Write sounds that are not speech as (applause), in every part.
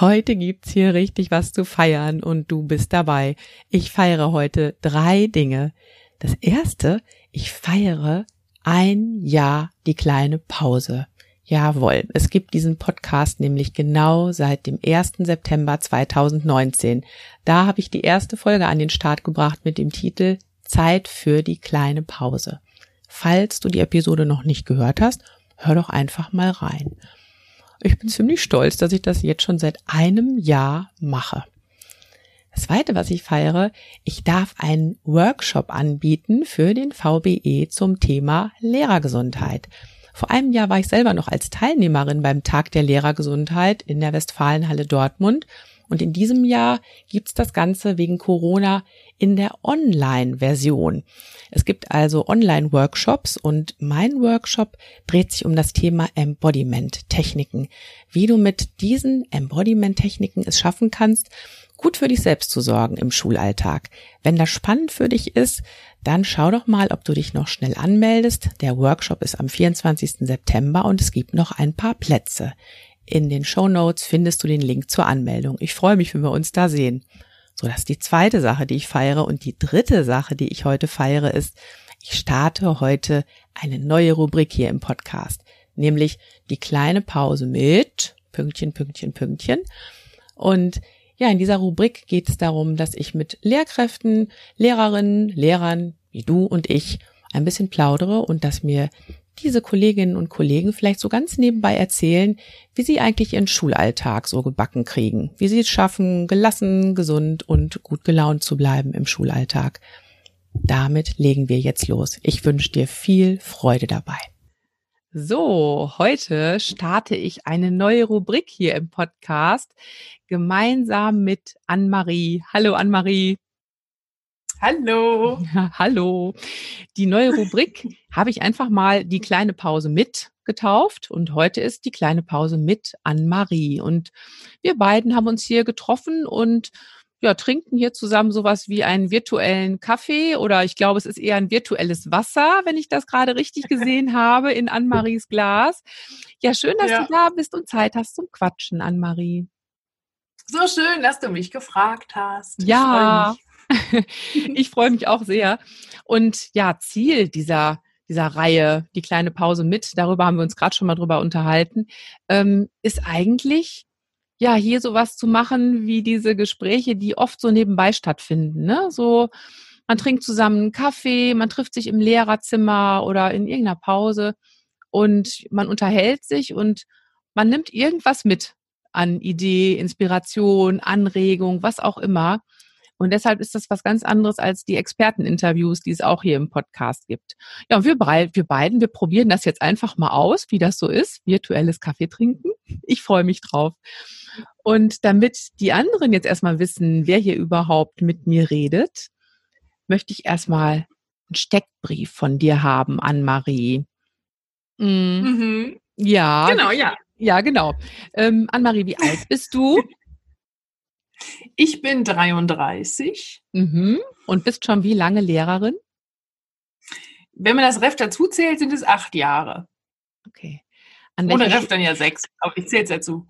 Heute gibt's hier richtig was zu feiern und du bist dabei. Ich feiere heute drei Dinge. Das erste, ich feiere ein Jahr die kleine Pause. Jawohl, es gibt diesen Podcast nämlich genau seit dem 1. September 2019. Da habe ich die erste Folge an den Start gebracht mit dem Titel Zeit für die kleine Pause. Falls du die Episode noch nicht gehört hast, hör doch einfach mal rein. Ich bin ziemlich stolz, dass ich das jetzt schon seit einem Jahr mache. Das zweite, was ich feiere, ich darf einen Workshop anbieten für den VBE zum Thema Lehrergesundheit. Vor einem Jahr war ich selber noch als Teilnehmerin beim Tag der Lehrergesundheit in der Westfalenhalle Dortmund. Und in diesem Jahr gibt's das Ganze wegen Corona in der Online-Version. Es gibt also Online-Workshops und mein Workshop dreht sich um das Thema Embodiment-Techniken. Wie du mit diesen Embodiment-Techniken es schaffen kannst, gut für dich selbst zu sorgen im Schulalltag. Wenn das spannend für dich ist, dann schau doch mal, ob du dich noch schnell anmeldest. Der Workshop ist am 24. September und es gibt noch ein paar Plätze. In den Show Notes findest du den Link zur Anmeldung. Ich freue mich, wenn wir uns da sehen. So, das ist die zweite Sache, die ich feiere. Und die dritte Sache, die ich heute feiere, ist, ich starte heute eine neue Rubrik hier im Podcast, nämlich die kleine Pause mit Pünktchen, Pünktchen, Pünktchen. Und ja, in dieser Rubrik geht es darum, dass ich mit Lehrkräften, Lehrerinnen, Lehrern wie du und ich ein bisschen plaudere und dass mir diese Kolleginnen und Kollegen vielleicht so ganz nebenbei erzählen, wie sie eigentlich ihren Schulalltag so gebacken kriegen, wie sie es schaffen, gelassen, gesund und gut gelaunt zu bleiben im Schulalltag. Damit legen wir jetzt los. Ich wünsche dir viel Freude dabei. So, heute starte ich eine neue Rubrik hier im Podcast gemeinsam mit Anne-Marie. Hallo Anne-Marie. Hallo. (laughs) Ja, hallo. Die neue Rubrik (laughs) habe ich einfach mal die kleine Pause mit getauft und heute ist die kleine Pause mit Anne-Marie und wir beiden haben uns hier getroffen und ja, trinken hier zusammen sowas wie einen virtuellen Kaffee oder ich glaube, es ist eher ein virtuelles Wasser, wenn ich das gerade richtig gesehen (laughs) habe, in Anne-Maries Glas. Ja, schön, dass ja. du da bist und Zeit hast zum Quatschen, Anne-Marie. So schön, dass du mich gefragt hast. Ja, (laughs) ich freue mich. auch sehr. Und ja, Ziel dieser dieser Reihe, die kleine Pause mit, darüber haben wir uns gerade schon mal drüber unterhalten, ähm, ist eigentlich ja, hier sowas zu machen wie diese Gespräche, die oft so nebenbei stattfinden. Ne? So, man trinkt zusammen einen Kaffee, man trifft sich im Lehrerzimmer oder in irgendeiner Pause und man unterhält sich und man nimmt irgendwas mit an Idee, Inspiration, Anregung, was auch immer. Und deshalb ist das was ganz anderes als die Experteninterviews, die es auch hier im Podcast gibt. Ja, und wir, wir beiden, wir probieren das jetzt einfach mal aus, wie das so ist, virtuelles Kaffee trinken. Ich freue mich drauf. Und damit die anderen jetzt erstmal wissen, wer hier überhaupt mit mir redet, möchte ich erstmal einen Steckbrief von dir haben, Anne-Marie. Mhm. Mhm. Ja. Genau, ja. Ja, genau. Ähm, Anne-Marie, wie alt bist du? (laughs) Ich bin 33. Mhm. Und bist schon wie lange Lehrerin? Wenn man das Ref dazu zählt, sind es acht Jahre. Okay. Ohne Ref dann ja sechs, aber ich zähle es dazu.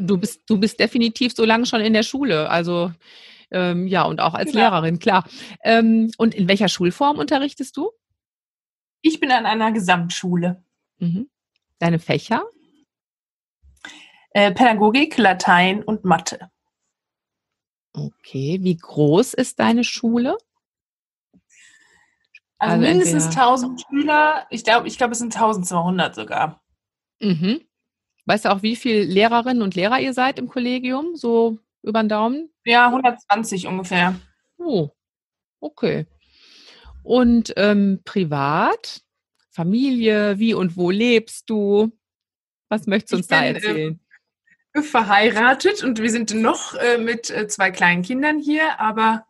Du bist, du bist definitiv so lange schon in der Schule, also ähm, ja, und auch als klar. Lehrerin, klar. Ähm, und in welcher Schulform unterrichtest du? Ich bin an einer Gesamtschule. Mhm. Deine Fächer? Äh, Pädagogik, Latein und Mathe. Okay, wie groß ist deine Schule? Also, also mindestens entweder... 1000 Schüler. Ich glaube, ich glaube, es sind 1200 sogar. Mhm. Weißt du auch, wie viele Lehrerinnen und Lehrer ihr seid im Kollegium? So über den Daumen? Ja, 120 ungefähr. Oh, okay. Und ähm, privat, Familie, wie und wo lebst du? Was möchtest du uns bin, da ähm, erzählen? Verheiratet und wir sind noch äh, mit äh, zwei kleinen Kindern hier, aber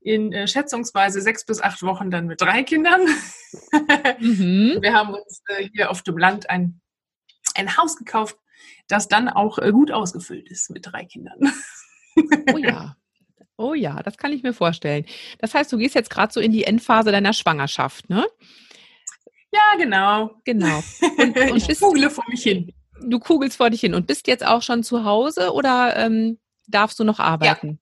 in äh, schätzungsweise sechs bis acht Wochen dann mit drei Kindern. Mhm. (laughs) Wir haben uns hier auf dem Land ein, ein Haus gekauft, das dann auch gut ausgefüllt ist mit drei Kindern. Oh ja. Oh ja, das kann ich mir vorstellen. Das heißt, du gehst jetzt gerade so in die Endphase deiner Schwangerschaft, ne? Ja, genau. Genau. (laughs) Und, und ich kugle vor mich hin. Du kugelst vor dich hin und bist jetzt auch schon zu Hause oder ähm, darfst du noch arbeiten?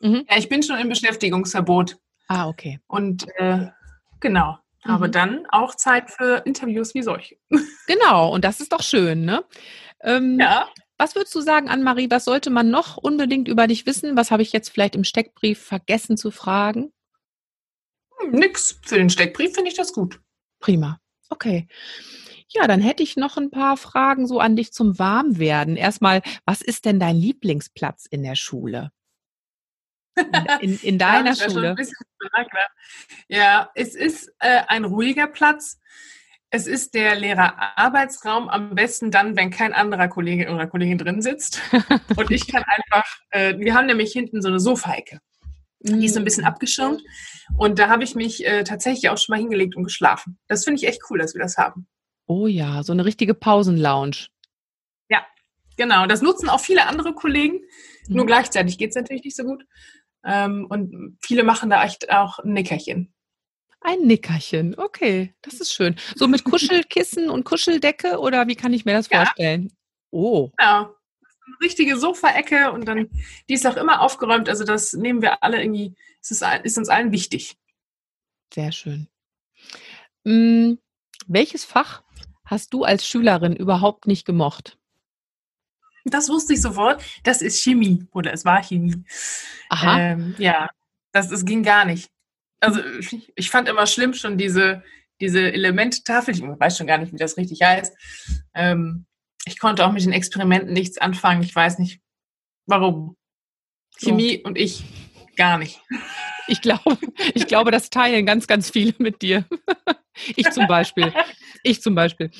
Ja. Mhm. ja, ich bin schon im Beschäftigungsverbot. Ah, okay. Und äh, genau, mhm. habe dann auch Zeit für Interviews wie solche. (laughs) Genau, und das ist doch schön, ne? Ähm, ja. Was würdest du sagen, Anne-Marie, was sollte man noch unbedingt über dich wissen? Was habe ich jetzt vielleicht im Steckbrief vergessen zu fragen? Hm, nix. Für den Steckbrief finde ich das gut. Prima. Okay. Ja, dann hätte ich noch ein paar Fragen so an dich zum Warmwerden. Erstmal, was ist denn dein Lieblingsplatz in der Schule? In, (laughs) in deiner ja, Schule? Ja, es ist äh, ein ruhiger Platz. Es ist der Lehrerarbeitsraum am besten dann, wenn kein anderer Kollege oder Kollegin drin sitzt. Und ich kann (laughs) einfach, äh, wir haben nämlich hinten so eine Sofaecke. Die ist so ein bisschen mm. abgeschirmt. Und da habe ich mich äh, tatsächlich auch schon mal hingelegt und geschlafen. Das finde ich echt cool, dass wir das haben. Oh ja, so eine richtige Pausenlounge. Ja, genau. Das nutzen auch viele andere Kollegen. Mhm. Nur gleichzeitig geht es natürlich nicht so gut. Ähm, und viele machen da echt auch ein Nickerchen. Ein Nickerchen, okay, das ist schön. So mit Kuschelkissen und Kuscheldecke oder wie kann ich mir das ja. vorstellen? Oh. Ja, eine richtige Sofaecke und dann, die ist auch immer aufgeräumt. Also das nehmen wir alle irgendwie, es ist, ist uns allen wichtig. Sehr schön. Hm, welches Fach hast du als Schülerin überhaupt nicht gemocht? Das wusste ich sofort. Das ist Chemie oder es war Chemie. Aha. Ähm, ja, das, das ging gar nicht also ich fand immer schlimm schon diese, diese Elementtafel, ich weiß schon gar nicht, wie das richtig heißt. Ähm, ich konnte auch mit den Experimenten nichts anfangen. Ich weiß nicht, warum. Chemie oh. und ich gar nicht. Ich glaube, ich glaube, das teilen ganz, ganz viele mit dir. Ich zum Beispiel. Ich zum Beispiel.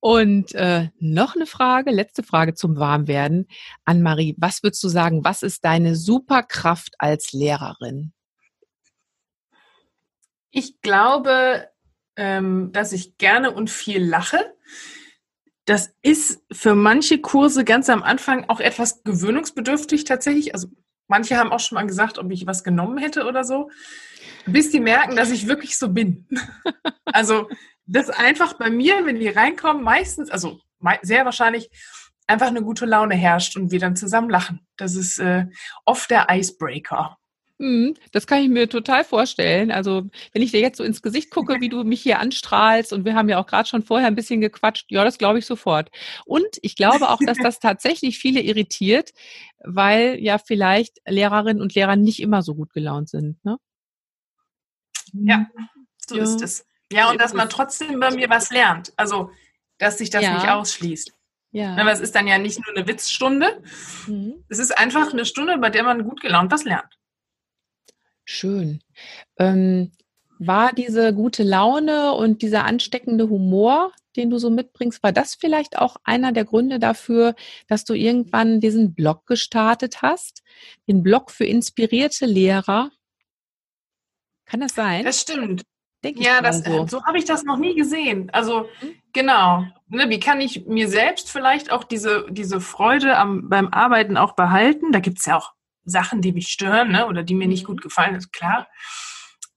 Und äh, noch eine Frage, letzte Frage zum Warmwerden. Anne-Marie, was würdest du sagen, was ist deine Superkraft als Lehrerin? Ich glaube, ähm, dass ich gerne und viel lache. Das ist für manche Kurse ganz am Anfang auch etwas gewöhnungsbedürftig tatsächlich. Also manche haben auch schon mal gesagt, ob ich was genommen hätte oder so, bis die merken, dass ich wirklich so bin. (laughs) also das einfach bei mir, wenn die reinkommen, meistens, also sehr wahrscheinlich einfach eine gute Laune herrscht und wir dann zusammen lachen. Das ist äh, oft der Icebreaker. Mhm, das kann ich mir total vorstellen. Also, wenn ich dir jetzt so ins Gesicht gucke, wie du mich hier anstrahlst, und wir haben ja auch gerade schon vorher ein bisschen gequatscht, ja, das glaube ich sofort. Und ich glaube auch, dass das tatsächlich viele irritiert, weil ja vielleicht Lehrerinnen und Lehrer nicht immer so gut gelaunt sind. Ne? Ja, so ja. ist es. Ja, und dass man trotzdem bei mir was lernt. Also, dass sich das ja. nicht ausschließt. Ja. Aber es ist dann ja nicht nur eine Witzstunde. Mhm. Es ist einfach eine Stunde, bei der man gut gelaunt was lernt. Schön. Ähm, war diese gute Laune und dieser ansteckende Humor, den du so mitbringst, war das vielleicht auch einer der Gründe dafür, dass du irgendwann diesen Blog gestartet hast? Den Blog für inspirierte Lehrer? Kann das sein? Das stimmt. Denk ja, das, so, so habe ich das noch nie gesehen. Also mhm. genau. Ne, wie kann ich mir selbst vielleicht auch diese, diese Freude am, beim Arbeiten auch behalten? Da gibt es ja auch Sachen, die mich stören ne, oder die mir nicht gut mhm. gefallen, ist klar.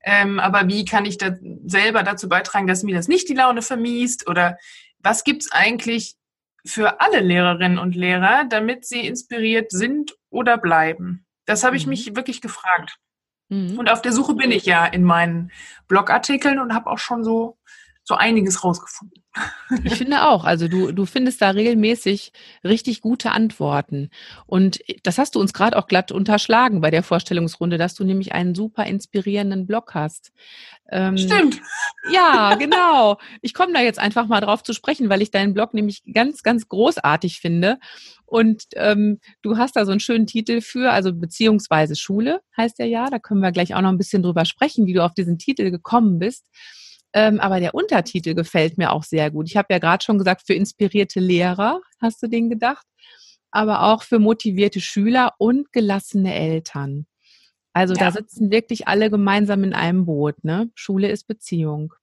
Ähm, aber wie kann ich da selber dazu beitragen, dass mir das nicht die Laune vermiest? Oder was gibt es eigentlich für alle Lehrerinnen und Lehrer, damit sie inspiriert sind oder bleiben? Das habe ich mhm. mich wirklich gefragt. Mhm. Und auf der Suche bin ich ja in meinen Blogartikeln und habe auch schon so, so einiges rausgefunden. Ich finde auch, also du, du findest da regelmäßig richtig gute Antworten. Und das hast du uns gerade auch glatt unterschlagen bei der Vorstellungsrunde, dass du nämlich einen super inspirierenden Blog hast. Ähm, Stimmt. Ja, genau. Ich komme da jetzt einfach mal drauf zu sprechen, weil ich deinen Blog nämlich ganz, ganz großartig finde. Und ähm, du hast da so einen schönen Titel für, also beziehungsweise Schule heißt der ja. Da können wir gleich auch noch ein bisschen drüber sprechen, wie du auf diesen Titel gekommen bist. Ähm, aber der Untertitel gefällt mir auch sehr gut. Ich habe ja gerade schon gesagt, für inspirierte Lehrer hast du den gedacht, aber auch für motivierte Schüler und gelassene Eltern. Also ja. da sitzen wirklich alle gemeinsam in einem Boot. Ne? Schule ist Beziehung.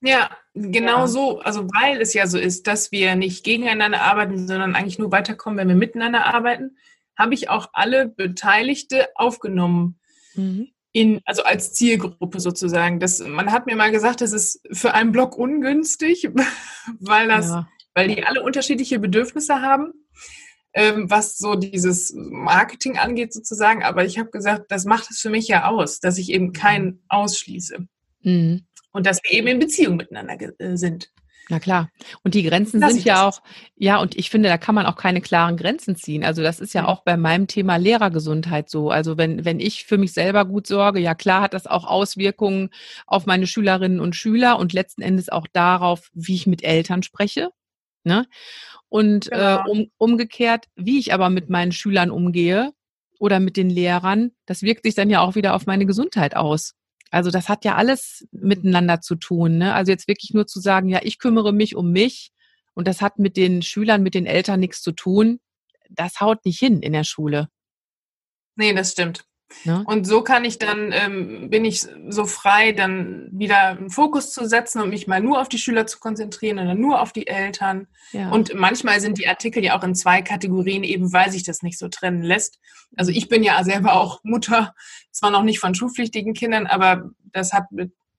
Ja, genau ja. so. Also weil es ja so ist, dass wir nicht gegeneinander arbeiten, sondern eigentlich nur weiterkommen, wenn wir miteinander arbeiten, habe ich auch alle Beteiligte aufgenommen. Mhm. In, also als Zielgruppe sozusagen. Das, man hat mir mal gesagt, das ist für einen Blog ungünstig, (laughs) weil das, ja. weil die alle unterschiedliche Bedürfnisse haben, ähm, was so dieses Marketing angeht sozusagen. Aber ich habe gesagt, das macht es für mich ja aus, dass ich eben keinen ausschließe. Mhm und dass wir eben in Beziehung miteinander äh, sind. Na klar. Und die Grenzen Lass sind ja auch, ja, und ich finde, da kann man auch keine klaren Grenzen ziehen. Also das ist ja mhm. auch bei meinem Thema Lehrergesundheit so. Also wenn, wenn ich für mich selber gut sorge, ja klar hat das auch Auswirkungen auf meine Schülerinnen und Schüler und letzten Endes auch darauf, wie ich mit Eltern spreche. Ne? Und äh, genau. äh, um, umgekehrt, wie ich aber mit meinen Schülern umgehe oder mit den Lehrern, das wirkt sich dann ja auch wieder auf meine Gesundheit aus. Also das hat ja alles miteinander zu tun. Ne? Also jetzt wirklich nur zu sagen, ja, ich kümmere mich um mich und das hat mit den Schülern, mit den Eltern nichts zu tun, das haut nicht hin in der Schule. Nee, das stimmt. Ne? Und so kann ich dann, ähm, bin ich so frei, dann wieder einen Fokus zu setzen und mich mal nur auf die Schüler zu konzentrieren oder nur auf die Eltern. Ja. Und manchmal sind die Artikel ja auch in zwei Kategorien, eben weil sich das nicht so trennen lässt. Also ich bin ja selber auch Mutter, zwar noch nicht von schulpflichtigen Kindern, aber das hat,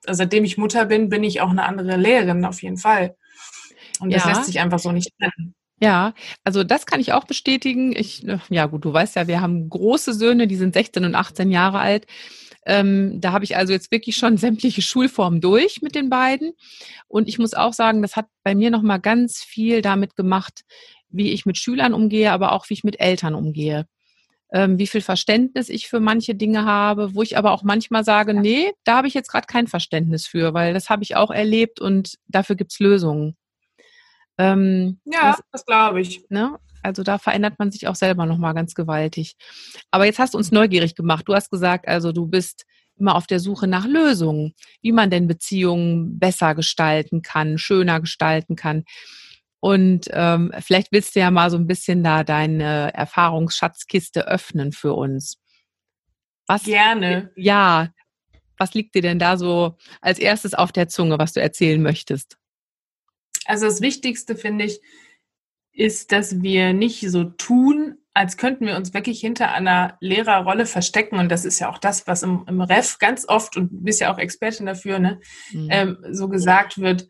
also seitdem ich Mutter bin, bin ich auch eine andere Lehrerin auf jeden Fall. Und das ja. lässt sich einfach so nicht trennen. Ja, also das kann ich auch bestätigen. Ich, äh, ja gut, du weißt ja, wir haben große Söhne, die sind 16 und 18 Jahre alt. Ähm, da habe ich also jetzt wirklich schon (laughs) sämtliche Schulformen durch mit den beiden. Und ich muss auch sagen, das hat bei mir nochmal ganz viel damit gemacht, wie ich mit Schülern umgehe, aber auch wie ich mit Eltern umgehe. Ähm, wie viel Verständnis ich für manche Dinge habe, wo ich aber auch manchmal sage, nee, da habe ich jetzt gerade kein Verständnis für, weil das habe ich auch erlebt und dafür gibt's Lösungen. Ähm, ja, das, das glaube ich. Ne? Also da verändert man sich auch selber nochmal ganz gewaltig. Aber jetzt hast du uns neugierig gemacht. Du hast gesagt, also du bist immer auf der Suche nach Lösungen, wie man denn Beziehungen besser gestalten kann, schöner gestalten kann. Und ähm, vielleicht willst du ja mal so ein bisschen da deine Erfahrungsschatzkiste öffnen für uns. Was, Gerne. Ja, was liegt dir denn da so als erstes auf der Zunge, was du erzählen möchtest? Also das Wichtigste finde ich, ist, dass wir nicht so tun, als könnten wir uns wirklich hinter einer Lehrerrolle verstecken. Und das ist ja auch das, was im, im Ref ganz oft, und du bist ja auch Expertin dafür, ne, mhm. ähm, so gesagt wird,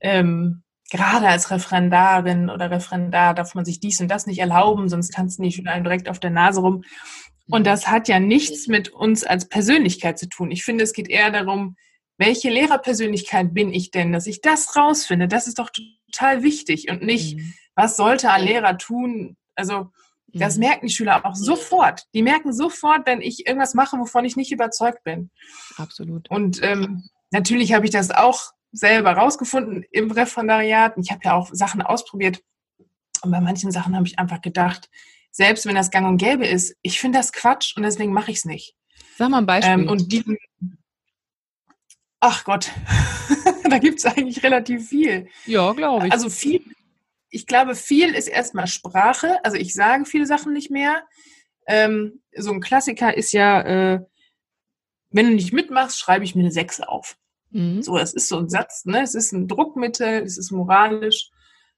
ähm, gerade als Referendarin oder Referendar darf man sich dies und das nicht erlauben, sonst tanzen die Schüler einem direkt auf der Nase rum. Und mhm. das hat ja nichts mit uns als Persönlichkeit zu tun. Ich finde, es geht eher darum, welche Lehrerpersönlichkeit bin ich denn, dass ich das rausfinde, das ist doch total wichtig und nicht, mhm. was sollte ein Lehrer tun? Also, das mhm. merken die Schüler auch sofort. Die merken sofort, wenn ich irgendwas mache, wovon ich nicht überzeugt bin. Absolut. Und ähm, natürlich habe ich das auch selber rausgefunden im Referendariat. Ich habe ja auch Sachen ausprobiert. Und bei manchen Sachen habe ich einfach gedacht, selbst wenn das gang und gäbe ist, ich finde das Quatsch und deswegen mache ich es nicht. Sag mal ein Beispiel. Ähm, und diesen, Ach Gott, (laughs) da gibt es eigentlich relativ viel. Ja, glaube ich. Also viel, ich glaube, viel ist erstmal Sprache. Also ich sage viele Sachen nicht mehr. Ähm, so ein Klassiker ist ja, äh, wenn du nicht mitmachst, schreibe ich mir eine Sechs auf. Mhm. So, das ist so ein Satz, ne? Es ist ein Druckmittel, es ist moralisch.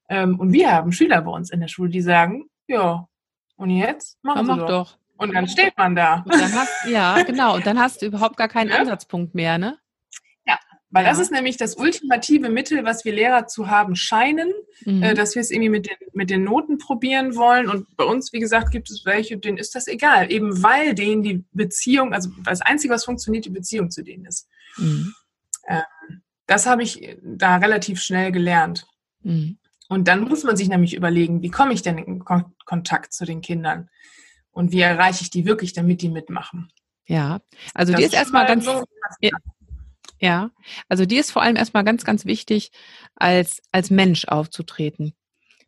Ähm, und wir haben Schüler bei uns in der Schule, die sagen, ja, und jetzt? Machen ja, mach doch. doch. Und dann steht man da. Hast, ja, genau. Und dann hast du überhaupt gar keinen (laughs) ja? Ansatzpunkt mehr, ne? Weil ja. das ist nämlich das ultimative Mittel, was wir Lehrer zu haben scheinen, mhm. äh, dass wir es irgendwie mit den, mit den Noten probieren wollen. Und bei uns, wie gesagt, gibt es welche, denen ist das egal. Eben weil denen die Beziehung, also das Einzige, was funktioniert, die Beziehung zu denen ist. Mhm. Ähm, das habe ich da relativ schnell gelernt. Mhm. Und dann muss man sich nämlich überlegen, wie komme ich denn in Kon Kontakt zu den Kindern? Und wie erreiche ich die wirklich, damit die mitmachen? Ja, also das die ist erstmal ganz, so, ja, also die ist vor allem erstmal ganz, ganz wichtig, als, als Mensch aufzutreten.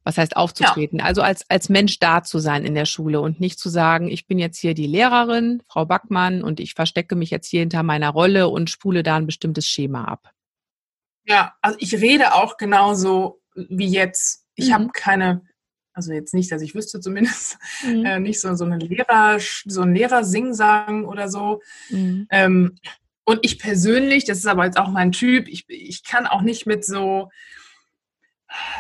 Was heißt aufzutreten? Ja. Also als, als Mensch da zu sein in der Schule und nicht zu sagen, ich bin jetzt hier die Lehrerin, Frau Backmann, und ich verstecke mich jetzt hier hinter meiner Rolle und spule da ein bestimmtes Schema ab. Ja, also ich rede auch genauso wie jetzt. Ich mhm. habe keine, also jetzt nicht, dass ich wüsste zumindest, mhm. äh, nicht so, so eine Lehrer, so ein Lehrer-Singsang oder so. Mhm. Ähm, und ich persönlich, das ist aber jetzt auch mein Typ, ich, ich kann auch nicht mit so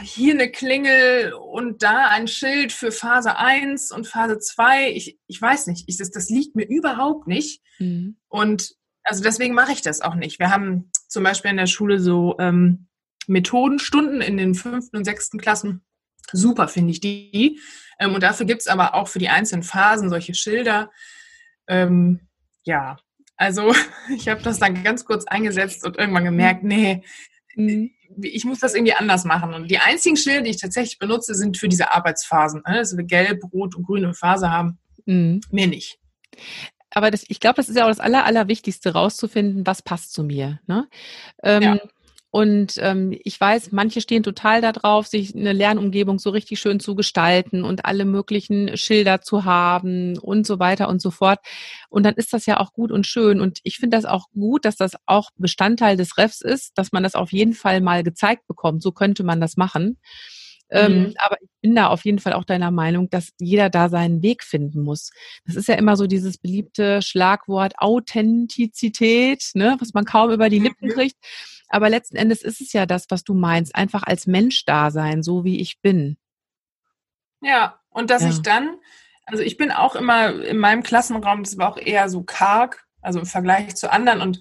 hier eine Klingel und da ein Schild für Phase 1 und Phase 2. Ich, ich weiß nicht, ich, das, das liegt mir überhaupt nicht. Mhm. Und also deswegen mache ich das auch nicht. Wir haben zum Beispiel in der Schule so ähm, Methodenstunden in den fünften und sechsten Klassen. Super finde ich die. Ähm, und dafür gibt es aber auch für die einzelnen Phasen solche Schilder. Ähm, ja, also (laughs) ich habe das dann ganz kurz eingesetzt und irgendwann gemerkt, nee, mhm. ich muss das irgendwie anders machen. Und die einzigen Schilder, die ich tatsächlich benutze, sind für diese Arbeitsphasen. Ne? Dass wir gelb, rot und grüne Phase haben. Mhm. Mehr nicht. Aber das, ich glaube, das ist ja auch das Aller, Allerwichtigste, rauszufinden, was passt zu mir. Ne? Ähm, ja. Und ähm, ich weiß, manche stehen total darauf, sich eine Lernumgebung so richtig schön zu gestalten und alle möglichen Schilder zu haben und so weiter und so fort. Und dann ist das ja auch gut und schön. Und ich finde das auch gut, dass das auch Bestandteil des Refs ist, dass man das auf jeden Fall mal gezeigt bekommt. So könnte man das machen. Ähm, mhm. aber ich bin da auf jeden Fall auch deiner Meinung, dass jeder da seinen Weg finden muss. Das ist ja immer so dieses beliebte Schlagwort Authentizität, ne, was man kaum über die Lippen mhm. kriegt. Aber letzten Endes ist es ja das, was du meinst, einfach als Mensch da sein, so wie ich bin. Ja, und dass ja. ich dann, also ich bin auch immer in meinem Klassenraum, das war auch eher so karg, also im Vergleich zu anderen und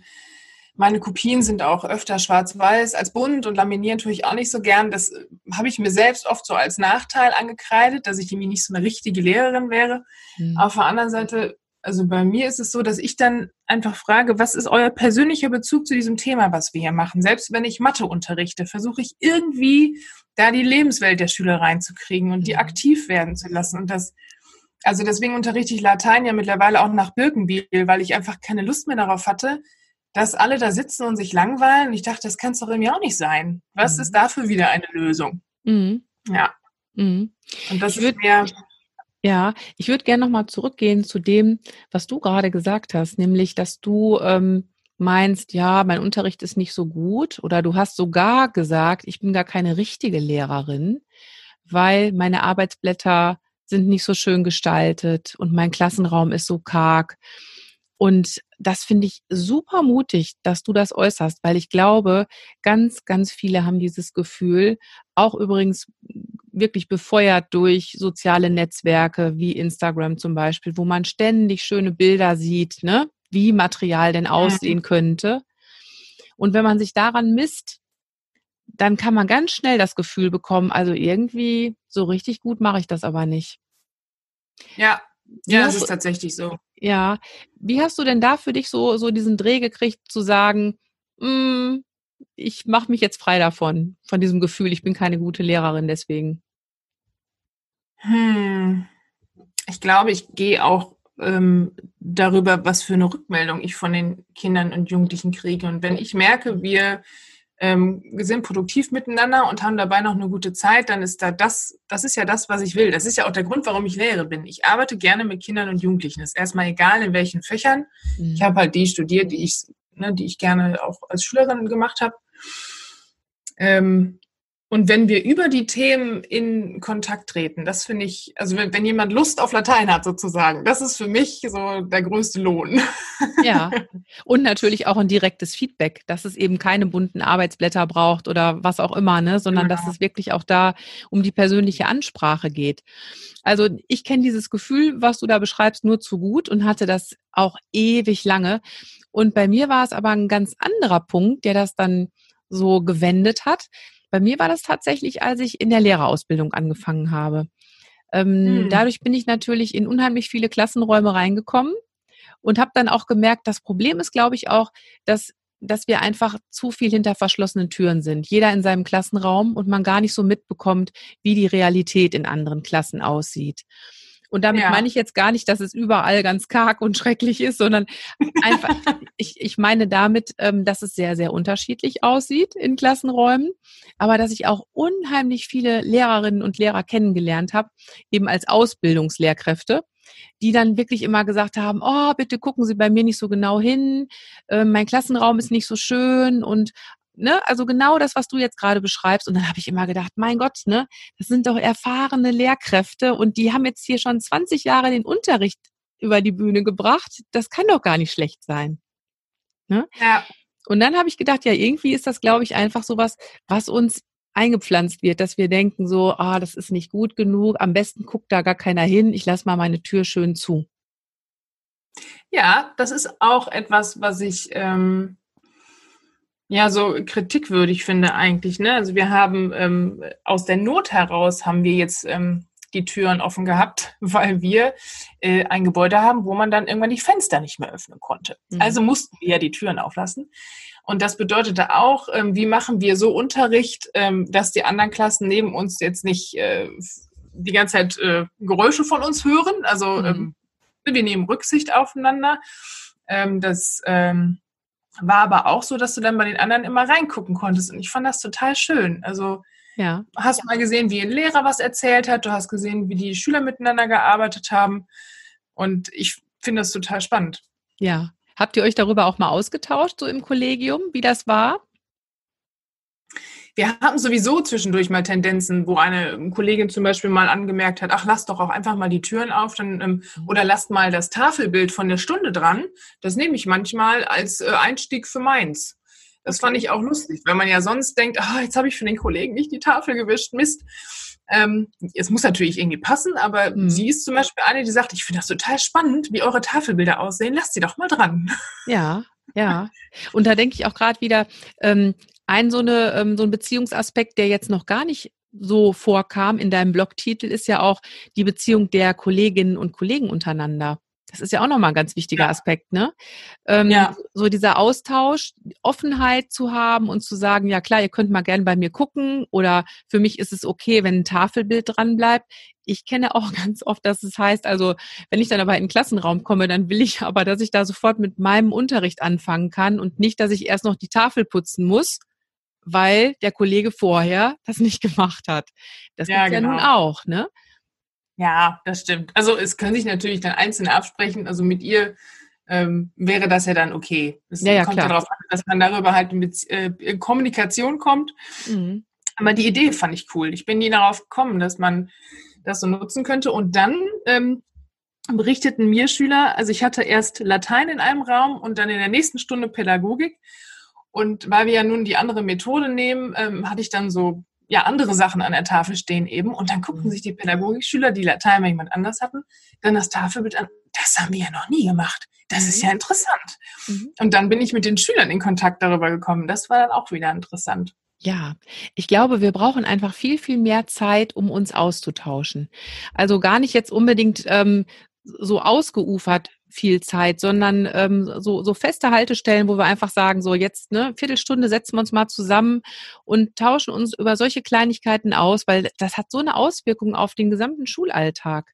meine Kopien sind auch öfter schwarz-weiß als bunt und laminieren tue ich auch nicht so gern. Das äh, habe ich mir selbst oft so als Nachteil angekreidet, dass ich irgendwie nicht so eine richtige Lehrerin wäre. Mhm. Auf der anderen Seite also bei mir ist es so, dass ich dann einfach frage, was ist euer persönlicher Bezug zu diesem Thema, was wir hier machen? Selbst wenn ich Mathe unterrichte, versuche ich irgendwie da die Lebenswelt der Schüler reinzukriegen und die mhm. aktiv werden zu lassen. Und das, also deswegen unterrichte ich Latein ja mittlerweile auch nach Birkenbiel, weil ich einfach keine Lust mehr darauf hatte, dass alle da sitzen und sich langweilen. Und ich dachte, das kann es doch irgendwie auch nicht sein. Was mhm. ist dafür wieder eine Lösung? Mhm. Ja. Mhm. Und das ich ist mehr ja, ich würde gerne nochmal zurückgehen zu dem, was du gerade gesagt hast, nämlich, dass du ähm, meinst, ja, mein Unterricht ist nicht so gut oder du hast sogar gesagt, ich bin gar keine richtige Lehrerin, weil meine Arbeitsblätter sind nicht so schön gestaltet und mein Klassenraum ist so karg. Und das finde ich super mutig, dass du das äußerst, weil ich glaube, ganz, ganz viele haben dieses Gefühl, auch übrigens wirklich befeuert durch soziale Netzwerke wie Instagram zum Beispiel, wo man ständig schöne Bilder sieht, ne? wie Material denn aussehen könnte. Und wenn man sich daran misst, dann kann man ganz schnell das Gefühl bekommen, also irgendwie so richtig gut mache ich das aber nicht. Ja, ja, das ist tatsächlich so. Ja, wie hast du denn da für dich so, so diesen Dreh gekriegt, zu sagen, mm, ich mache mich jetzt frei davon, von diesem Gefühl, ich bin keine gute Lehrerin deswegen? Hm. Ich glaube, ich gehe auch ähm, darüber, was für eine Rückmeldung ich von den Kindern und Jugendlichen kriege. Und wenn ich merke, wir ähm, sind produktiv miteinander und haben dabei noch eine gute Zeit, dann ist da das, das ist ja das, was ich will. Das ist ja auch der Grund, warum ich Lehrer bin. Ich arbeite gerne mit Kindern und Jugendlichen. Das ist erstmal egal, in welchen Fächern. Mhm. Ich habe halt die studiert, die ich, ne, die ich gerne auch als Schülerin gemacht habe. Ähm, und wenn wir über die Themen in Kontakt treten, das finde ich, also wenn, wenn, jemand Lust auf Latein hat sozusagen, das ist für mich so der größte Lohn. (laughs) Ja, und natürlich auch ein direktes Feedback, dass es eben keine bunten Arbeitsblätter braucht oder was auch immer, ne, sondern genau. dass es wirklich auch da um die persönliche Ansprache geht. Also ich kenne dieses Gefühl, was du da beschreibst, nur zu gut und hatte das auch ewig lange. Und bei mir war es aber ein ganz anderer Punkt, der das dann so gewendet hat bei mir war das tatsächlich, als ich in der Lehrerausbildung angefangen habe. Ähm, hm. Dadurch bin ich natürlich in unheimlich viele Klassenräume reingekommen und habe dann auch gemerkt, das Problem ist, glaube ich, auch, dass dass wir einfach zu viel hinter verschlossenen Türen sind. Jeder in seinem Klassenraum und man gar nicht so mitbekommt, wie die Realität in anderen Klassen aussieht. Und damit ja. meine ich jetzt gar nicht, dass es überall ganz karg und schrecklich ist, sondern einfach, (laughs) ich, ich meine damit, ähm, dass es sehr, sehr unterschiedlich aussieht in Klassenräumen, aber dass ich auch unheimlich viele Lehrerinnen und Lehrer kennengelernt habe, eben als Ausbildungslehrkräfte, die dann wirklich immer gesagt haben, oh, bitte gucken Sie bei mir nicht so genau hin, äh, mein Klassenraum ist nicht so schön und ne, also genau das, was du jetzt gerade beschreibst. Und dann habe ich immer gedacht, mein Gott, ne, das sind doch erfahrene Lehrkräfte und die haben jetzt hier schon 20 Jahre den Unterricht über die Bühne gebracht. Das kann doch gar nicht schlecht sein. Ne? Ja. Und dann habe ich gedacht, ja, irgendwie ist das, glaube ich, einfach sowas, was uns eingepflanzt wird, dass wir denken so, ah, das ist nicht gut genug, am besten guckt da gar keiner hin, ich lasse mal meine Tür schön zu. Ja, das ist auch etwas, was ich ähm, ja so kritikwürdig finde eigentlich. Ne? Also wir haben ähm, aus der Not heraus haben wir jetzt ähm, die Türen offen gehabt, (laughs) weil wir äh, ein Gebäude haben, wo man dann irgendwann die Fenster nicht mehr öffnen konnte. Mhm. Also mussten wir ja die Türen auflassen. Und das bedeutete auch, ähm, wie machen wir so Unterricht, ähm, dass die anderen Klassen neben uns jetzt nicht äh, die ganze Zeit äh, Geräusche von uns hören. Also mhm. ähm, wir nehmen Rücksicht aufeinander. Ähm, das ähm, war aber auch so, dass du dann bei den anderen immer reingucken konntest. Und ich fand das total schön. Also ja. hast mal gesehen, wie ein Lehrer was erzählt hat. Du hast gesehen, wie die Schüler miteinander gearbeitet haben. Und ich finde das total spannend. Ja. Habt ihr euch darüber auch mal ausgetauscht, so im Kollegium, wie das war? Wir haben sowieso zwischendurch mal Tendenzen, wo eine Kollegin zum Beispiel mal angemerkt hat, ach, lass doch auch einfach mal die Türen auf dann, ähm, mhm. oder lasst mal das Tafelbild von der Stunde dran. Das nehme ich manchmal als äh, Einstieg für meins. Das fand ich auch lustig, weil man ja sonst denkt, ah, jetzt habe ich für den Kollegen nicht die Tafel gewischt, Mist. Ähm, es muss natürlich irgendwie passen, aber mhm. sie ist zum Beispiel eine, die sagt, ich finde das total spannend, wie eure Tafelbilder aussehen. Lasst sie doch mal dran. Ja, ja. Und da denke ich auch gerade wieder, ähm, ein so, eine, ähm, so ein Beziehungsaspekt, der jetzt noch gar nicht so vorkam in deinem Blogtitel, ist ja auch die Beziehung der Kolleginnen und Kollegen untereinander. Das ist ja auch nochmal ein ganz wichtiger ja. Aspekt, ne? Ähm, ja. So dieser Austausch, Offenheit zu haben und zu sagen, ja klar, ihr könnt mal gerne bei mir gucken oder für mich ist es okay, wenn ein Tafelbild dran bleibt. Ich kenne auch (laughs) ganz oft, dass es heißt, also wenn ich dann aber in den Klassenraum komme, dann will ich aber, dass ich da sofort mit meinem Unterricht anfangen kann und nicht, dass ich erst noch die Tafel putzen muss weil der Kollege vorher das nicht gemacht hat. Das ja, gibt's genau. ja nun genau. auch, ne? Ja, das stimmt. Also es können sich natürlich dann Einzelne absprechen. Also mit ihr ähm, wäre das ja dann okay. Es ja, ja, kommt klar. darauf an, dass man darüber halt in, äh, in Kommunikation kommt. Mhm. Aber die Idee fand ich cool. Ich bin nie darauf gekommen, dass man das so nutzen könnte. Und dann ähm, berichteten mir Schüler, also ich hatte erst Latein in einem Raum und dann in der nächsten Stunde Pädagogik. Und weil wir ja nun die andere Methode nehmen, ähm, hatte ich dann so ja andere Sachen an der Tafel stehen eben. Und dann guckten mhm. sich die Pädagogikschüler, die Latein bei jemand anders hatten, dann das Tafelbild an. Das haben wir ja noch nie gemacht. Das mhm. ist ja interessant. Mhm. Und dann bin ich mit den Schülern in Kontakt darüber gekommen. Das war dann auch wieder interessant. Ja, ich glaube, wir brauchen einfach viel, viel mehr Zeit, um uns auszutauschen. Also gar nicht jetzt unbedingt ähm, so ausgeufert viel Zeit, sondern ähm, so, so feste Haltestellen, wo wir einfach sagen, so jetzt ne Viertelstunde setzen wir uns mal zusammen und tauschen uns über solche Kleinigkeiten aus, weil das hat so eine Auswirkung auf den gesamten Schulalltag.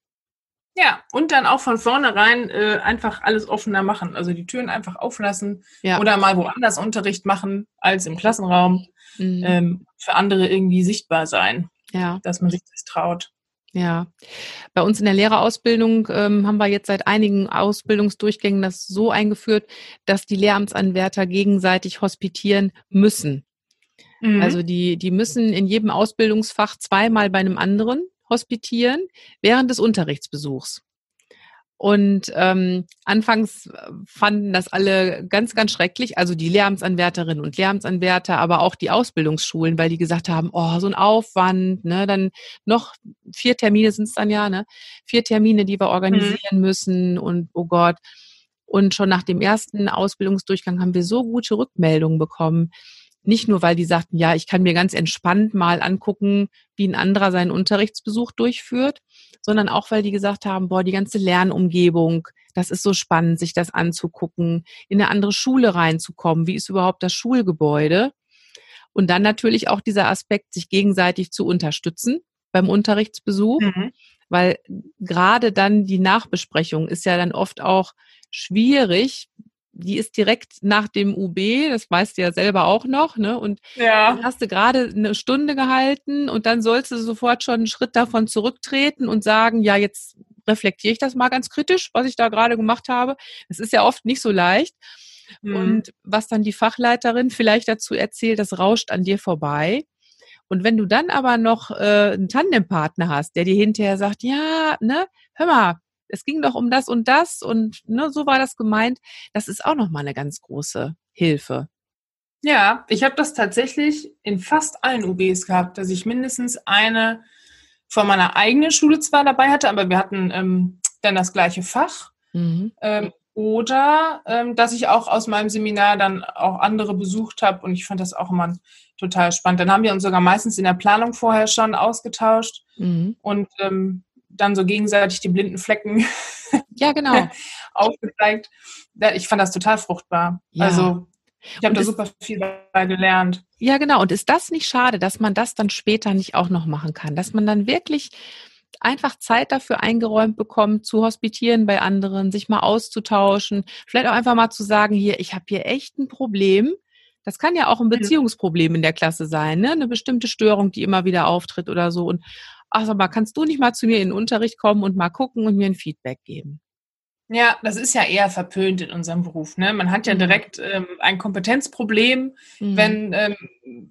Ja, und dann auch von vornherein äh, einfach alles offener machen. Also die Türen einfach auflassen ja. oder mal woanders Unterricht machen als im Klassenraum. Mhm. Ähm, für andere irgendwie sichtbar sein. Ja. Dass man sich das traut. Ja, bei uns in der Lehrerausbildung ähm, haben wir jetzt seit einigen Ausbildungsdurchgängen das so eingeführt, dass die Lehramtsanwärter gegenseitig hospitieren müssen. Mhm. Also die, die müssen in jedem Ausbildungsfach zweimal bei einem anderen hospitieren während des Unterrichtsbesuchs. Und ähm, anfangs äh, fanden das alle ganz, ganz schrecklich, also die Lehramtsanwärterinnen und Lehramtsanwärter, aber auch die Ausbildungsschulen, weil die gesagt haben, oh, so ein Aufwand, ne, dann noch vier Termine sind es dann ja, ne? Vier Termine, die wir organisieren mhm. müssen und oh Gott. Und schon nach dem ersten Ausbildungsdurchgang haben wir so gute Rückmeldungen bekommen, nicht nur, weil die sagten, ja, ich kann mir ganz entspannt mal angucken, wie ein anderer seinen Unterrichtsbesuch durchführt, sondern auch, weil die gesagt haben, boah, die ganze Lernumgebung, das ist so spannend, sich das anzugucken, in eine andere Schule reinzukommen, wie ist überhaupt das Schulgebäude? Und dann natürlich auch dieser Aspekt, sich gegenseitig zu unterstützen beim Unterrichtsbesuch, mhm. weil gerade dann die Nachbesprechung ist ja dann oft auch schwierig, die ist direkt nach dem UB, das weißt du ja selber auch noch, ne? Und ja. dann hast du gerade eine Stunde gehalten und dann sollst du sofort schon einen Schritt davon zurücktreten und sagen, ja, jetzt reflektiere ich das mal ganz kritisch, was ich da gerade gemacht habe. Das ist ja oft nicht so leicht. Mhm. Und was dann die Fachleiterin vielleicht dazu erzählt, das rauscht an dir vorbei. Und wenn du dann aber noch äh, einen Tandempartner hast, der dir hinterher sagt, ja, ne, hör mal, es ging doch um das und das und ne, so war das gemeint. Das ist auch nochmal eine ganz große Hilfe. Ja, ich habe das tatsächlich in fast allen UBs gehabt, dass ich mindestens eine von meiner eigenen Schule zwar dabei hatte, aber wir hatten ähm, dann das gleiche Fach. Mhm. Ähm, oder ähm, dass ich auch aus meinem Seminar dann auch andere besucht habe und ich fand das auch immer total spannend. Dann haben wir uns sogar meistens in der Planung vorher schon ausgetauscht mhm. und ähm, dann so gegenseitig die blinden Flecken (laughs) ja, genau. (laughs) aufgezeigt. Ich fand das total fruchtbar. Ja. Also ich habe da super viel dabei gelernt. Ja, genau. Und ist das nicht schade, dass man das dann später nicht auch noch machen kann? Dass man dann wirklich einfach Zeit dafür eingeräumt bekommt, zu hospitieren bei anderen, sich mal auszutauschen, vielleicht auch einfach mal zu sagen, hier, ich habe hier echt ein Problem. Das kann ja auch ein Beziehungsproblem in der Klasse sein, ne? Eine bestimmte Störung, die immer wieder auftritt oder so. Und ach sag mal, kannst du nicht mal zu mir in den Unterricht kommen und mal gucken und mir ein Feedback geben? Ja, das ist ja eher verpönt in unserem Beruf. Ne? Man hat ja mhm. direkt ähm, ein Kompetenzproblem. Mhm. Wenn, ähm,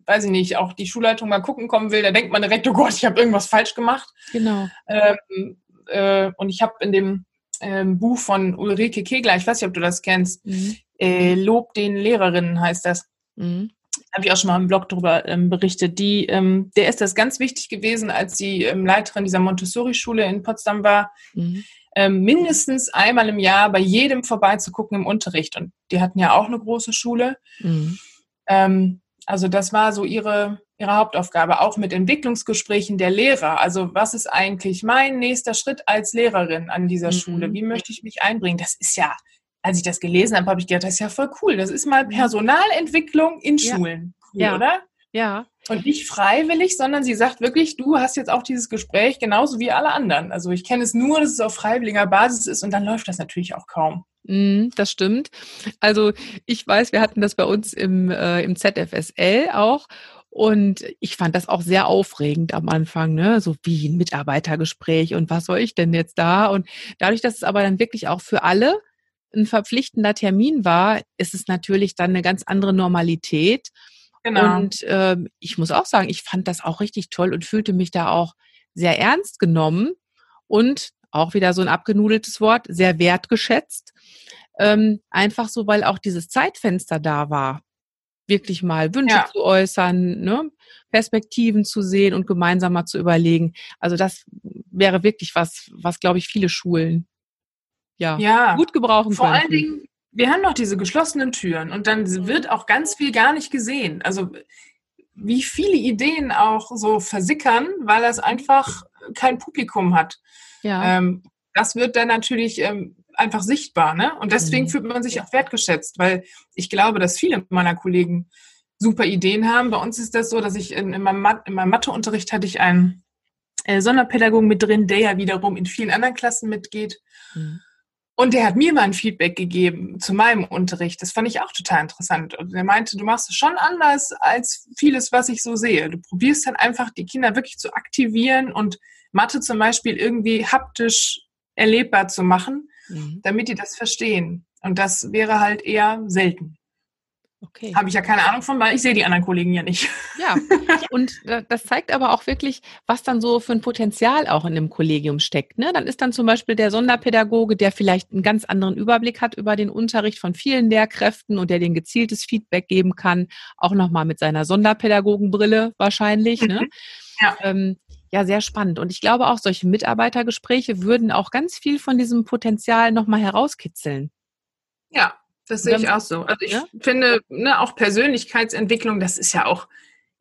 weiß ich nicht, auch die Schulleitung mal gucken kommen will, da denkt man direkt, oh Gott, ich habe irgendwas falsch gemacht. Genau. Ähm, äh, und ich habe in dem ähm, Buch von Ulrike Kegler, ich weiß nicht, ob du das kennst, mhm. äh, Lob den Lehrerinnen heißt das. Mhm habe ich auch schon mal im Blog darüber ähm, berichtet, die, ähm, der ist das ganz wichtig gewesen, als sie ähm, Leiterin dieser Montessori-Schule in Potsdam war, mhm. ähm, mindestens einmal im Jahr bei jedem vorbeizugucken im Unterricht. Und die hatten ja auch eine große Schule. Mhm. Ähm, also das war so ihre, ihre Hauptaufgabe, auch mit Entwicklungsgesprächen der Lehrer. Also was ist eigentlich mein nächster Schritt als Lehrerin an dieser mhm. Schule? Wie möchte ich mich einbringen? Das ist ja als ich das gelesen habe, habe ich gedacht, das ist ja voll cool. Das ist mal Personalentwicklung in ja. Schulen. Cool, ja. oder? Ja. Und nicht freiwillig, sondern sie sagt wirklich, du hast jetzt auch dieses Gespräch genauso wie alle anderen. Also ich kenne es nur, dass es auf freiwilliger Basis ist und dann läuft das natürlich auch kaum. Mm, das stimmt. Also ich weiß, wir hatten das bei uns im, äh, im ZFSL auch. Und ich fand das auch sehr aufregend am Anfang, ne? So wie ein Mitarbeitergespräch und was soll ich denn jetzt da? Und dadurch, dass es aber dann wirklich auch für alle ein verpflichtender Termin war, ist es natürlich dann eine ganz andere Normalität. Genau. Und äh, ich muss auch sagen, ich fand das auch richtig toll und fühlte mich da auch sehr ernst genommen und auch wieder so ein abgenudeltes Wort, sehr wertgeschätzt. Ähm, einfach so, weil auch dieses Zeitfenster da war, wirklich mal Wünsche ja. zu äußern, ne? Perspektiven zu sehen und gemeinsam mal zu überlegen. Also das wäre wirklich was, was glaube ich viele Schulen ja, ja gut gebrauchen vor können. Vor allen Dingen, wir haben noch diese geschlossenen Türen und dann wird auch ganz viel gar nicht gesehen. Also wie viele Ideen auch so versickern, weil das einfach kein Publikum hat. Ja. Ähm, das wird dann natürlich ähm, einfach sichtbar, ne? Und deswegen mhm. fühlt man sich auch wertgeschätzt, weil ich glaube, dass viele meiner Kollegen super Ideen haben. Bei uns ist das so, dass ich in, in meinem, Mat in meinem Matheunterricht hatte ich einen äh, Sonderpädagogen mit drin, der ja wiederum in vielen anderen Klassen mitgeht. Mhm. Und der hat mir mal ein Feedback gegeben zu meinem Unterricht. Das fand ich auch total interessant. Und er meinte, du machst es schon anders als vieles, was ich so sehe. Du probierst dann einfach, die Kinder wirklich zu aktivieren und Mathe zum Beispiel irgendwie haptisch erlebbar zu machen, mhm. damit die das verstehen. Und das wäre halt eher selten. Okay. Habe ich ja keine Ahnung von, weil ich sehe die anderen Kollegen ja nicht. Ja, (laughs) und das zeigt aber auch wirklich, was dann so für ein Potenzial auch in einem Kollegium steckt. Ne? Dann ist dann zum Beispiel der Sonderpädagoge, der vielleicht einen ganz anderen Überblick hat über den Unterricht von vielen Lehrkräften und der den gezieltes Feedback geben kann, auch nochmal mit seiner Sonderpädagogenbrille wahrscheinlich. Ne? Ja. Ähm, ja, sehr spannend. Und ich glaube auch, solche Mitarbeitergespräche würden auch ganz viel von diesem Potenzial nochmal herauskitzeln. Ja, Das sehe ich auch so. Also ich ja? finde, ne, auch Persönlichkeitsentwicklung, das ist ja auch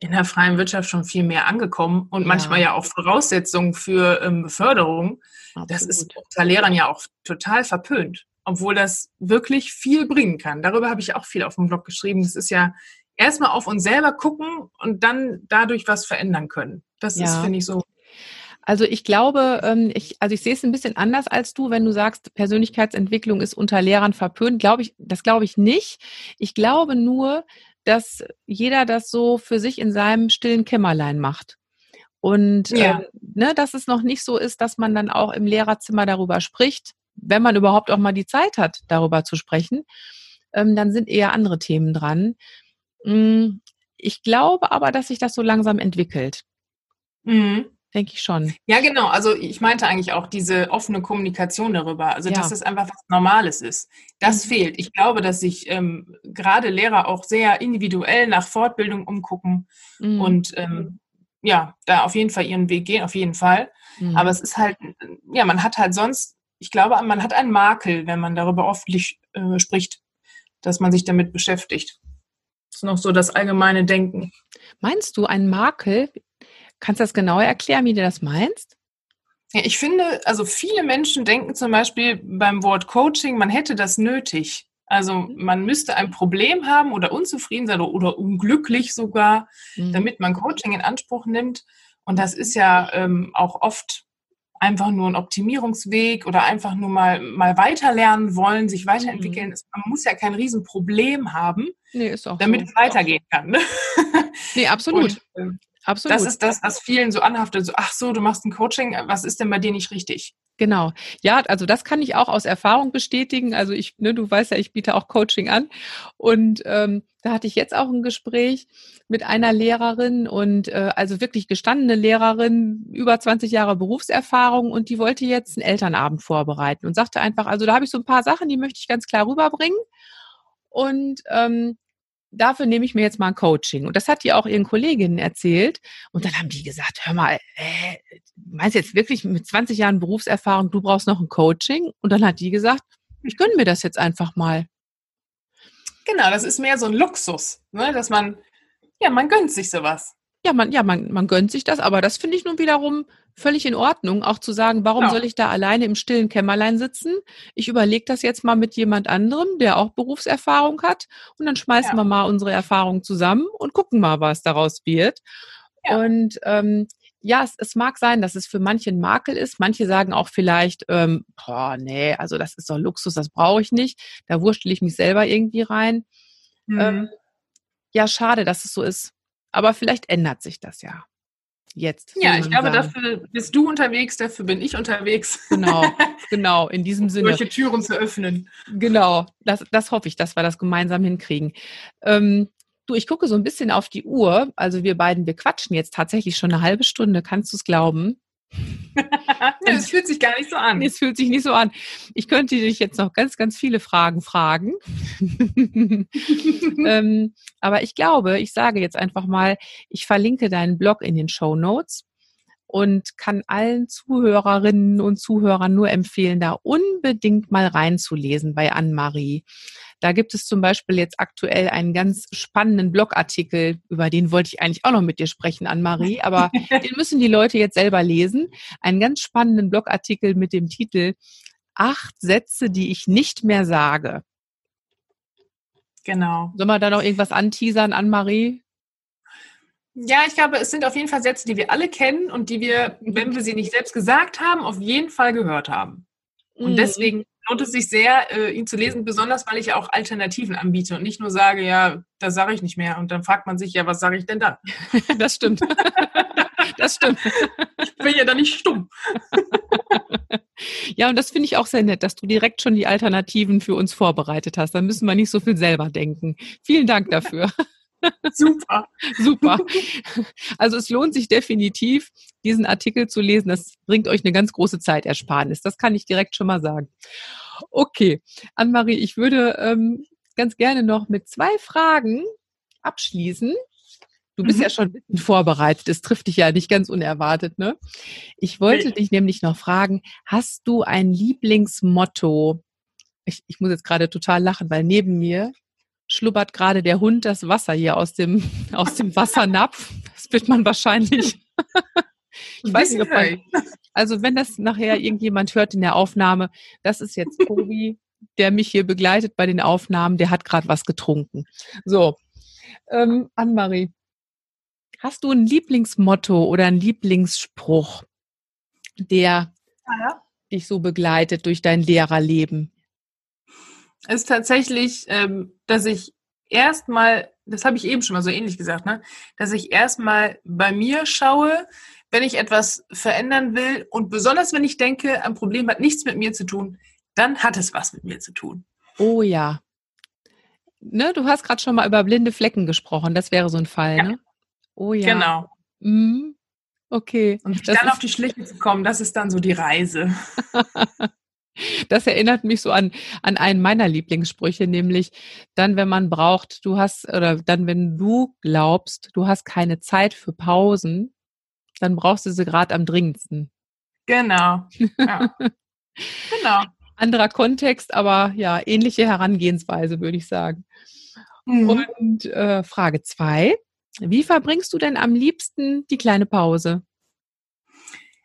in der freien Wirtschaft schon viel mehr angekommen und ja. manchmal ja auch Voraussetzungen für ähm, Beförderung. Absolut. Das ist unter Lehrern ja auch total verpönt, obwohl das wirklich viel bringen kann. Darüber habe ich auch viel auf dem Blog geschrieben. Das ist ja erstmal auf uns selber gucken und dann dadurch was verändern können. Das ja. ist, finde ich, so also ich glaube, ähm, ich, also ich sehe es ein bisschen anders als du, wenn du sagst, Persönlichkeitsentwicklung ist unter Lehrern verpönt. Glaube ich, das glaube ich nicht. Ich glaube nur, dass jeder das so für sich in seinem stillen Kämmerlein macht. Und ja. äh, ne, dass es noch nicht so ist, dass man dann auch im Lehrerzimmer darüber spricht, wenn man überhaupt auch mal die Zeit hat, darüber zu sprechen, ähm, dann sind eher andere Themen dran. Mm, ich glaube aber, dass sich das so langsam entwickelt. Mhm denke ich schon. Ja, genau. Also ich meinte eigentlich auch diese offene Kommunikation darüber. Also ja. dass es einfach was Normales ist. Das mhm. fehlt. Ich glaube, dass sich ähm, gerade Lehrer auch sehr individuell nach Fortbildung umgucken mhm. und ähm, ja, da auf jeden Fall ihren Weg gehen, auf jeden Fall. Mhm. Aber es ist halt, ja, man hat halt sonst, ich glaube, man hat einen Makel, wenn man darüber öffentlich äh, spricht, dass man sich damit beschäftigt. Das ist noch so das allgemeine Denken. Meinst du einen Makel? Kannst du das genauer erklären, wie du das meinst? Ja, ich finde, also viele Menschen denken zum Beispiel beim Wort Coaching, man hätte das nötig. Also man müsste ein Problem haben oder unzufrieden sein oder, unglücklich sogar, mhm. damit man Coaching in Anspruch nimmt. Und das ist ja ähm, auch oft einfach nur ein Optimierungsweg oder einfach nur mal, mal weiterlernen wollen, sich weiterentwickeln. Mhm. Man muss ja kein Riesenproblem haben, nee, damit so. es weitergehen kann. Ne? Nee, absolut. Und, ähm, Absolut. Das ist das, was vielen so anhaftet. So, ach so, du machst ein Coaching, was ist denn bei dir nicht richtig? Genau. Ja, also das kann ich auch aus Erfahrung bestätigen. Also ich, ne, du weißt ja, ich biete auch Coaching an. Und ähm, da hatte ich jetzt auch ein Gespräch mit einer Lehrerin und äh, also wirklich gestandene Lehrerin, über 20 Jahre Berufserfahrung und die wollte jetzt einen Elternabend vorbereiten und sagte einfach, also da habe ich so ein paar Sachen, die möchte ich ganz klar rüberbringen. Und ähm, dafür nehme ich mir jetzt mal ein Coaching. Und das hat die auch ihren Kolleginnen erzählt. Und dann haben die gesagt, hör mal, äh, meinst du jetzt wirklich mit 20 Jahren Berufserfahrung, du brauchst noch ein Coaching? Und dann hat die gesagt, ich gönne mir das jetzt einfach mal. Genau, das ist mehr so ein Luxus, ne? dass man, ja, man gönnt sich sowas. Ja, man, ja, man, man gönnt sich das, aber das finde ich nun wiederum völlig in Ordnung, auch zu sagen, warum ja. soll ich da alleine im stillen Kämmerlein sitzen? Ich überlege das jetzt mal mit jemand anderem, der auch Berufserfahrung hat, und dann schmeißen ja. wir mal unsere Erfahrungen zusammen und gucken mal, was daraus wird. Ja. Und ähm, ja, es, es mag sein, dass es für manche ein Makel ist. Manche sagen auch vielleicht, ähm, boah, nee, also das ist doch Luxus, das brauche ich nicht. Da wurschtel ich mich selber irgendwie rein. Mhm. Ähm, ja, schade, dass es so ist. Aber vielleicht ändert sich das ja. Jetzt. Ja, ich glaube, sagen. dafür bist du unterwegs, dafür bin ich unterwegs. Genau, (laughs) genau, in diesem Sinne. Solche Türen zu öffnen. Genau, das, das hoffe ich, dass wir das gemeinsam hinkriegen. Ähm, du, ich gucke so ein bisschen auf die Uhr. Also wir beiden, wir quatschen jetzt tatsächlich schon eine halbe Stunde, kannst du es glauben? (laughs) Es fühlt sich gar nicht so an. Es fühlt sich nicht so an. Ich könnte dich jetzt noch ganz, ganz viele Fragen fragen. (laughs) ähm, aber ich glaube, ich sage jetzt einfach mal, ich verlinke deinen Blog in den Show Notes und kann allen Zuhörerinnen und Zuhörern nur empfehlen, da unbedingt mal reinzulesen bei Anne-Marie. Da gibt es zum Beispiel jetzt aktuell einen ganz spannenden Blogartikel, über den wollte ich eigentlich auch noch mit dir sprechen, Anne-Marie, aber (laughs) den müssen die Leute jetzt selber lesen. Einen ganz spannenden Blogartikel mit dem Titel Acht Sätze, die ich nicht mehr sage. Genau. Sollen wir da noch irgendwas anteasern, Anne-Marie? Ja, ich glaube, es sind auf jeden Fall Sätze, die wir alle kennen und die wir, wenn wir sie nicht selbst gesagt haben, auf jeden Fall gehört haben. Und mhm. deswegen lohnt es sich sehr, äh, ihn zu lesen, besonders weil ich ja auch Alternativen anbiete und nicht nur sage, ja, das sage ich nicht mehr. Und dann fragt man sich, ja, was sage ich denn dann? (laughs) das stimmt. (laughs) das stimmt. Ich bin ja dann nicht stumm. (laughs) Ja, und das finde ich auch sehr nett, dass du direkt schon die Alternativen für uns vorbereitet hast. Dann müssen wir nicht so viel selber denken. Vielen Dank dafür. Super. Super. (laughs) Also es lohnt sich definitiv, diesen Artikel zu lesen. Das bringt euch eine ganz große Zeitersparnis. Das kann ich direkt schon mal sagen. Okay, Anne-Marie, ich würde ähm, ganz gerne noch mit zwei Fragen abschließen. Du bist mhm. ja schon ein bisschen vorbereitet. Es trifft dich ja nicht ganz unerwartet, ne? Ich wollte nee. dich nämlich noch fragen, hast du ein Lieblingsmotto ich, ich muss jetzt gerade total lachen, weil neben mir schlubbert gerade der Hund das Wasser hier aus dem, (laughs) aus dem Wassernapf. Das wird man wahrscheinlich. (laughs) ich weiß nicht, ob man, also wenn das nachher irgendjemand hört in der Aufnahme, das ist jetzt Tobi, der mich hier begleitet bei den Aufnahmen, der hat gerade was getrunken. So, ähm, Annemarie, hast du ein Lieblingsmotto oder einen Lieblingsspruch, der ja. dich so begleitet durch dein Lehrerleben? Ist tatsächlich, ähm, dass ich erstmal, das habe ich eben schon mal so ähnlich gesagt, ne, dass ich erstmal bei mir schaue, wenn ich etwas verändern will und besonders wenn ich denke, ein Problem hat nichts mit mir zu tun, dann hat es was mit mir zu tun. Oh ja. Ne, du hast gerade schon mal über blinde Flecken gesprochen, das wäre so ein Fall, ja. ne? Oh ja. Genau. Mhm. Okay. Und dann auf die Schliche zu kommen, das ist dann so die Reise. (laughs) Das erinnert mich so an, an einen meiner Lieblingssprüche, nämlich dann, wenn man braucht, du hast, oder dann, wenn du glaubst, du hast keine Zeit für Pausen, dann brauchst du sie gerade am dringendsten. Genau. Ja. genau. (laughs) Anderer Kontext, aber ja, ähnliche Herangehensweise, würde ich sagen. Mhm. Und äh, Frage zwei. Wie verbringst du denn am liebsten die kleine Pause?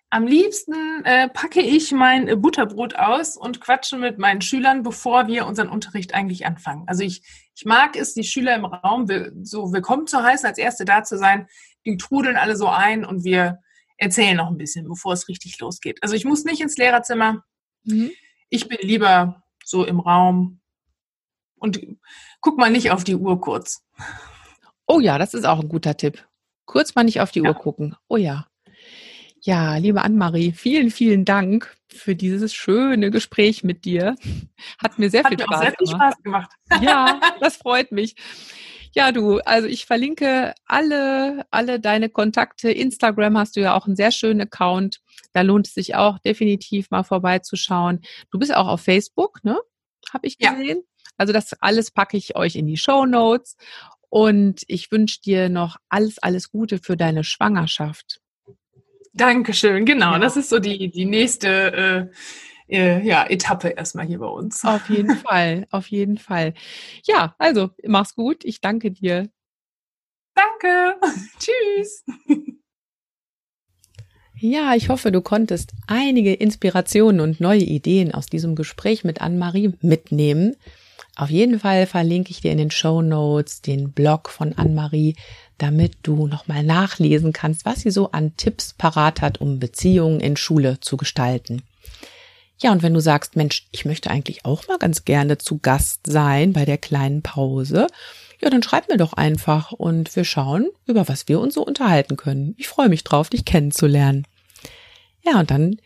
Am liebsten äh, packe ich mein Butterbrot aus und quatsche mit meinen Schülern, bevor wir unseren Unterricht eigentlich anfangen. Also ich, ich mag es, die Schüler im Raum so willkommen zu heißen, als Erste da zu sein. Die trudeln alle so ein und wir erzählen noch ein bisschen, bevor es richtig losgeht. Also ich muss nicht ins Lehrerzimmer. Mhm. Ich bin lieber so im Raum und guck mal nicht auf die Uhr kurz. Oh ja, das ist auch ein guter Tipp. Kurz mal nicht auf die ja. Uhr gucken. Oh ja. Ja, liebe Annemarie, vielen, vielen Dank für dieses schöne Gespräch mit dir. Hat mir sehr Hat viel, mir Spaß, sehr viel Spaß gemacht. Ja, (laughs) das freut mich. Ja, du, also ich verlinke alle, alle deine Kontakte. Instagram hast du ja auch einen sehr schönen Account. Da lohnt es sich auch definitiv mal vorbeizuschauen. Du bist auch auf Facebook, ne? Habe ich gesehen. Ja. Also das alles packe ich euch in die Show Notes. Und ich wünsche dir noch alles, alles Gute für deine Schwangerschaft. Dankeschön, genau. Ja. Das ist so die, die nächste äh, äh, ja, Etappe erstmal hier bei uns. Auf jeden (laughs) Fall, auf jeden Fall. Ja, also mach's gut. Ich danke dir. Danke. (laughs) Tschüss. Ja, ich hoffe, du konntest einige Inspirationen und neue Ideen aus diesem Gespräch mit Anne-Marie mitnehmen. Auf jeden Fall verlinke ich dir in den Show Notes den Blog von Anne-Marie, damit du nochmal nachlesen kannst, was sie so an Tipps parat hat, um Beziehungen in Schule zu gestalten. Ja, und wenn du sagst, Mensch, ich möchte eigentlich auch mal ganz gerne zu Gast sein bei der kleinen Pause, ja, dann schreib mir doch einfach und wir schauen, über was wir uns so unterhalten können. Ich freue mich drauf, dich kennenzulernen. Ja, und dann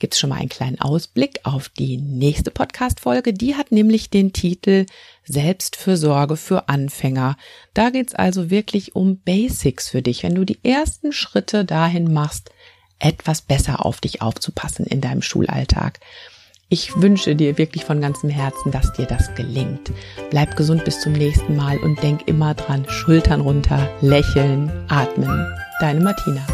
gibt's schon mal einen kleinen Ausblick auf die nächste Podcast-Folge. Die hat nämlich den Titel Selbstfürsorge für Anfänger. Da geht's also wirklich um Basics für dich, wenn du die ersten Schritte dahin machst, etwas besser auf dich aufzupassen in deinem Schulalltag. Ich wünsche dir wirklich von ganzem Herzen, dass dir das gelingt. Bleib gesund bis zum nächsten Mal und denk immer dran, Schultern runter, lächeln, atmen. Deine Martina.